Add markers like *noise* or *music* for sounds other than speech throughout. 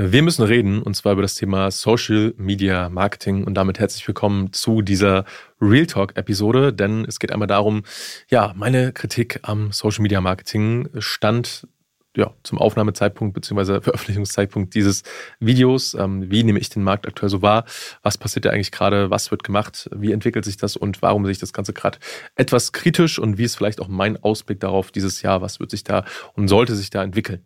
Wir müssen reden und zwar über das Thema Social Media Marketing. Und damit herzlich willkommen zu dieser Real Talk Episode, denn es geht einmal darum, ja, meine Kritik am Social Media Marketing stand ja, zum Aufnahmezeitpunkt bzw. *laughs* Veröffentlichungszeitpunkt dieses Videos. Ähm, wie nehme ich den Markt aktuell so wahr? Was passiert da eigentlich gerade? Was wird gemacht? Wie entwickelt sich das und warum sehe ich das Ganze gerade etwas kritisch und wie ist vielleicht auch mein Ausblick darauf dieses Jahr? Was wird sich da und sollte sich da entwickeln?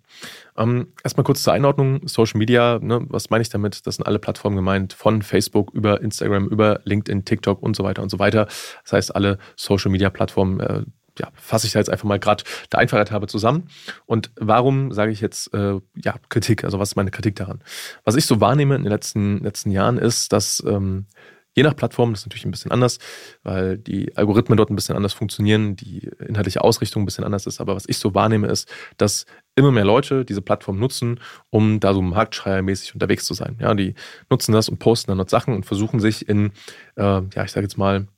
Ähm, erstmal kurz zur Einordnung. Social Media, ne, was meine ich damit? Das sind alle Plattformen gemeint, von Facebook über Instagram, über LinkedIn, TikTok und so weiter und so weiter. Das heißt, alle Social Media Plattformen, äh, ja, fasse ich da jetzt einfach mal gerade der Einfachheit habe zusammen. Und warum sage ich jetzt äh, ja, Kritik? Also was ist meine Kritik daran? Was ich so wahrnehme in den letzten, letzten Jahren ist, dass ähm, je nach Plattform, das ist natürlich ein bisschen anders, weil die Algorithmen dort ein bisschen anders funktionieren, die inhaltliche Ausrichtung ein bisschen anders ist. Aber was ich so wahrnehme, ist, dass immer mehr Leute diese Plattform nutzen, um da so marktschreiermäßig unterwegs zu sein. Ja, die nutzen das und posten dann dort Sachen und versuchen sich in, äh, ja, ich sage jetzt mal,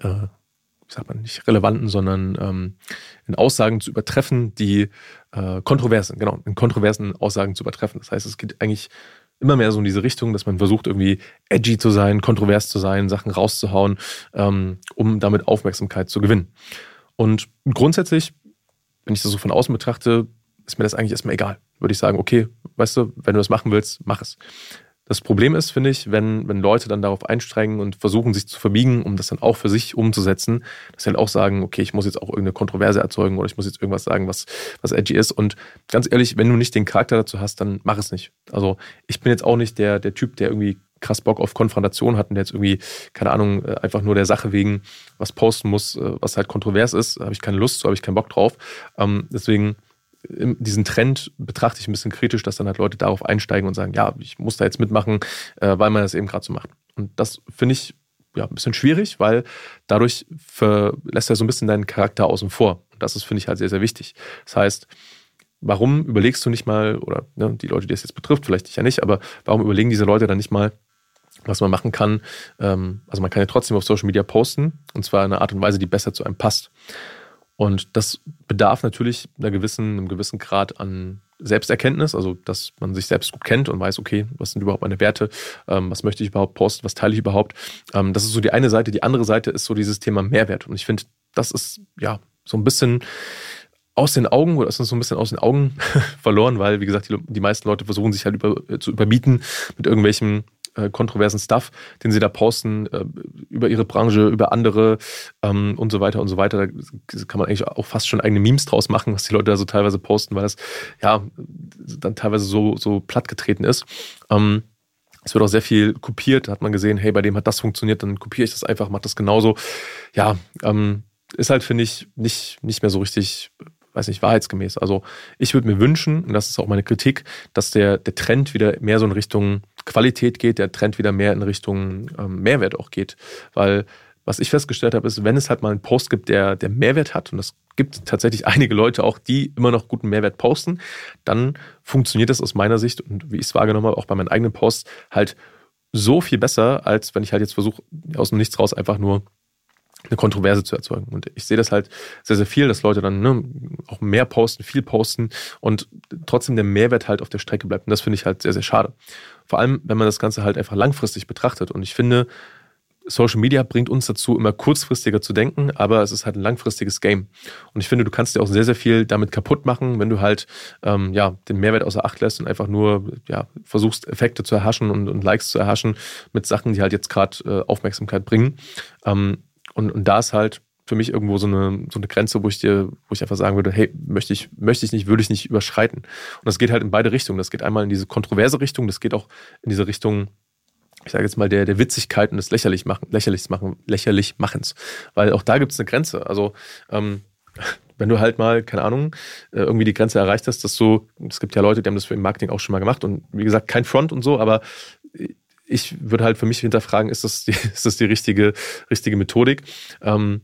äh, sagt man nicht relevanten, sondern ähm, in Aussagen zu übertreffen, die äh, kontrovers sind, genau, in kontroversen Aussagen zu übertreffen. Das heißt, es geht eigentlich immer mehr so in diese Richtung, dass man versucht, irgendwie edgy zu sein, kontrovers zu sein, Sachen rauszuhauen, ähm, um damit Aufmerksamkeit zu gewinnen. Und grundsätzlich, wenn ich das so von außen betrachte, ist mir das eigentlich erstmal egal. Würde ich sagen, okay, weißt du, wenn du das machen willst, mach es. Das Problem ist, finde ich, wenn, wenn Leute dann darauf einsteigen und versuchen, sich zu verbiegen, um das dann auch für sich umzusetzen, dass sie halt auch sagen, okay, ich muss jetzt auch irgendeine Kontroverse erzeugen oder ich muss jetzt irgendwas sagen, was, was edgy ist. Und ganz ehrlich, wenn du nicht den Charakter dazu hast, dann mach es nicht. Also ich bin jetzt auch nicht der, der Typ, der irgendwie krass Bock auf Konfrontation hat und der jetzt irgendwie, keine Ahnung, äh, einfach nur der Sache wegen was posten muss, äh, was halt kontrovers ist. Habe ich keine Lust, so habe ich keinen Bock drauf. Ähm, deswegen diesen Trend betrachte ich ein bisschen kritisch, dass dann halt Leute darauf einsteigen und sagen, ja, ich muss da jetzt mitmachen, äh, weil man das eben gerade so macht. Und das finde ich ja ein bisschen schwierig, weil dadurch lässt er so ein bisschen deinen Charakter außen vor. Und das ist, finde ich, halt sehr, sehr wichtig. Das heißt, warum überlegst du nicht mal, oder ne, die Leute, die es jetzt betrifft, vielleicht dich ja nicht, aber warum überlegen diese Leute dann nicht mal, was man machen kann? Ähm, also man kann ja trotzdem auf Social Media posten, und zwar in einer Art und Weise, die besser zu einem passt. Und das bedarf natürlich einer gewissen, einem gewissen Grad an Selbsterkenntnis, also dass man sich selbst gut kennt und weiß, okay, was sind überhaupt meine Werte, ähm, was möchte ich überhaupt posten, was teile ich überhaupt. Ähm, das ist so die eine Seite. Die andere Seite ist so dieses Thema Mehrwert. Und ich finde, das ist ja so ein bisschen aus den Augen oder ist uns so ein bisschen aus den Augen *laughs* verloren, weil, wie gesagt, die, die meisten Leute versuchen sich halt über, zu überbieten mit irgendwelchen äh, kontroversen Stuff, den sie da posten, äh, über ihre Branche, über andere ähm, und so weiter und so weiter. Da kann man eigentlich auch fast schon eigene Memes draus machen, was die Leute da so teilweise posten, weil das ja dann teilweise so, so platt getreten ist. Ähm, es wird auch sehr viel kopiert. Da hat man gesehen, hey, bei dem hat das funktioniert, dann kopiere ich das einfach, mache das genauso. Ja, ähm, ist halt, finde ich, nicht, nicht mehr so richtig weiß nicht, wahrheitsgemäß. Also ich würde mir wünschen, und das ist auch meine Kritik, dass der, der Trend wieder mehr so in Richtung Qualität geht, der Trend wieder mehr in Richtung ähm, Mehrwert auch geht. Weil was ich festgestellt habe, ist, wenn es halt mal einen Post gibt, der, der Mehrwert hat, und es gibt tatsächlich *laughs* einige Leute auch, die immer noch guten Mehrwert posten, dann funktioniert das aus meiner Sicht und wie ich es wahrgenommen habe, auch bei meinen eigenen Posts halt so viel besser, als wenn ich halt jetzt versuche, aus dem Nichts raus einfach nur eine Kontroverse zu erzeugen. Und ich sehe das halt sehr, sehr viel, dass Leute dann ne, auch mehr posten, viel posten und trotzdem der Mehrwert halt auf der Strecke bleibt. Und das finde ich halt sehr, sehr schade. Vor allem, wenn man das Ganze halt einfach langfristig betrachtet. Und ich finde, Social Media bringt uns dazu, immer kurzfristiger zu denken, aber es ist halt ein langfristiges Game. Und ich finde, du kannst dir auch sehr, sehr viel damit kaputt machen, wenn du halt ähm, ja, den Mehrwert außer Acht lässt und einfach nur ja, versuchst, Effekte zu erhaschen und, und Likes zu erhaschen mit Sachen, die halt jetzt gerade äh, Aufmerksamkeit bringen. Ähm, und, und da ist halt für mich irgendwo so eine, so eine Grenze, wo ich dir, wo ich einfach sagen würde, hey, möchte ich, möchte ich nicht, würde ich nicht überschreiten. Und das geht halt in beide Richtungen. Das geht einmal in diese kontroverse Richtung, das geht auch in diese Richtung, ich sage jetzt mal, der, der Witzigkeit und des lächerlich machen, lächerlich machen, lächerlich Machens. Weil auch da gibt es eine Grenze. Also, ähm, wenn du halt mal, keine Ahnung, äh, irgendwie die Grenze erreicht hast, dass du, es gibt ja Leute, die haben das für im Marketing auch schon mal gemacht und wie gesagt, kein Front und so, aber ich würde halt für mich hinterfragen, ist das die, *laughs* ist das die richtige, richtige Methodik? Ähm,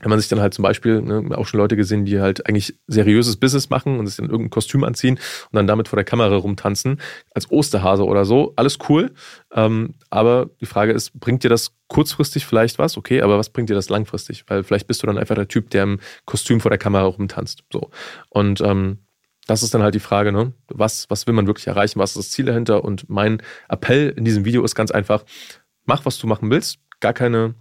wenn man sich dann halt zum Beispiel, ne, auch schon Leute gesehen, die halt eigentlich seriöses Business machen und sich dann irgendein Kostüm anziehen und dann damit vor der Kamera rumtanzen, als Osterhase oder so, alles cool. Ähm, aber die Frage ist, bringt dir das kurzfristig vielleicht was? Okay, aber was bringt dir das langfristig? Weil vielleicht bist du dann einfach der Typ, der im Kostüm vor der Kamera rumtanzt. So. Und ähm, das ist dann halt die Frage, ne? was, was will man wirklich erreichen, was ist das Ziel dahinter? Und mein Appell in diesem Video ist ganz einfach, mach, was du machen willst, gar keine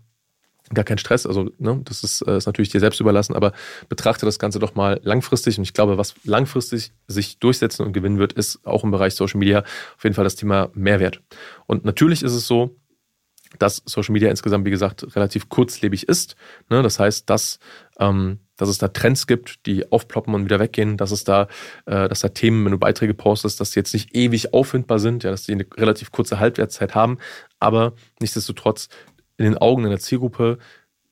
gar kein Stress, also ne, das ist, äh, ist natürlich dir selbst überlassen, aber betrachte das Ganze doch mal langfristig und ich glaube, was langfristig sich durchsetzen und gewinnen wird, ist auch im Bereich Social Media auf jeden Fall das Thema Mehrwert. Und natürlich ist es so, dass Social Media insgesamt, wie gesagt, relativ kurzlebig ist. Ne? Das heißt, dass, ähm, dass es da Trends gibt, die aufploppen und wieder weggehen, dass es da, äh, dass da Themen, wenn du Beiträge postest, dass die jetzt nicht ewig auffindbar sind, ja, dass die eine relativ kurze Halbwertszeit haben, aber nichtsdestotrotz in den Augen einer Zielgruppe,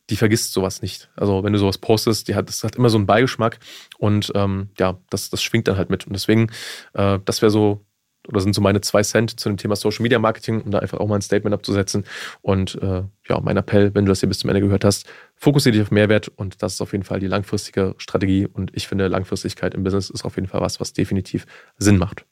die vergisst sowas nicht. Also wenn du sowas postest, die hat, das hat immer so einen Beigeschmack und ähm, ja, das, das schwingt dann halt mit. Und deswegen, äh, das wäre so oder sind so meine zwei Cent zu dem Thema Social Media Marketing, um da einfach auch mal ein Statement abzusetzen. Und äh, ja, mein Appell, wenn du das hier bis zum Ende gehört hast, fokussiere dich auf Mehrwert und das ist auf jeden Fall die langfristige Strategie. Und ich finde, Langfristigkeit im Business ist auf jeden Fall was, was definitiv Sinn macht.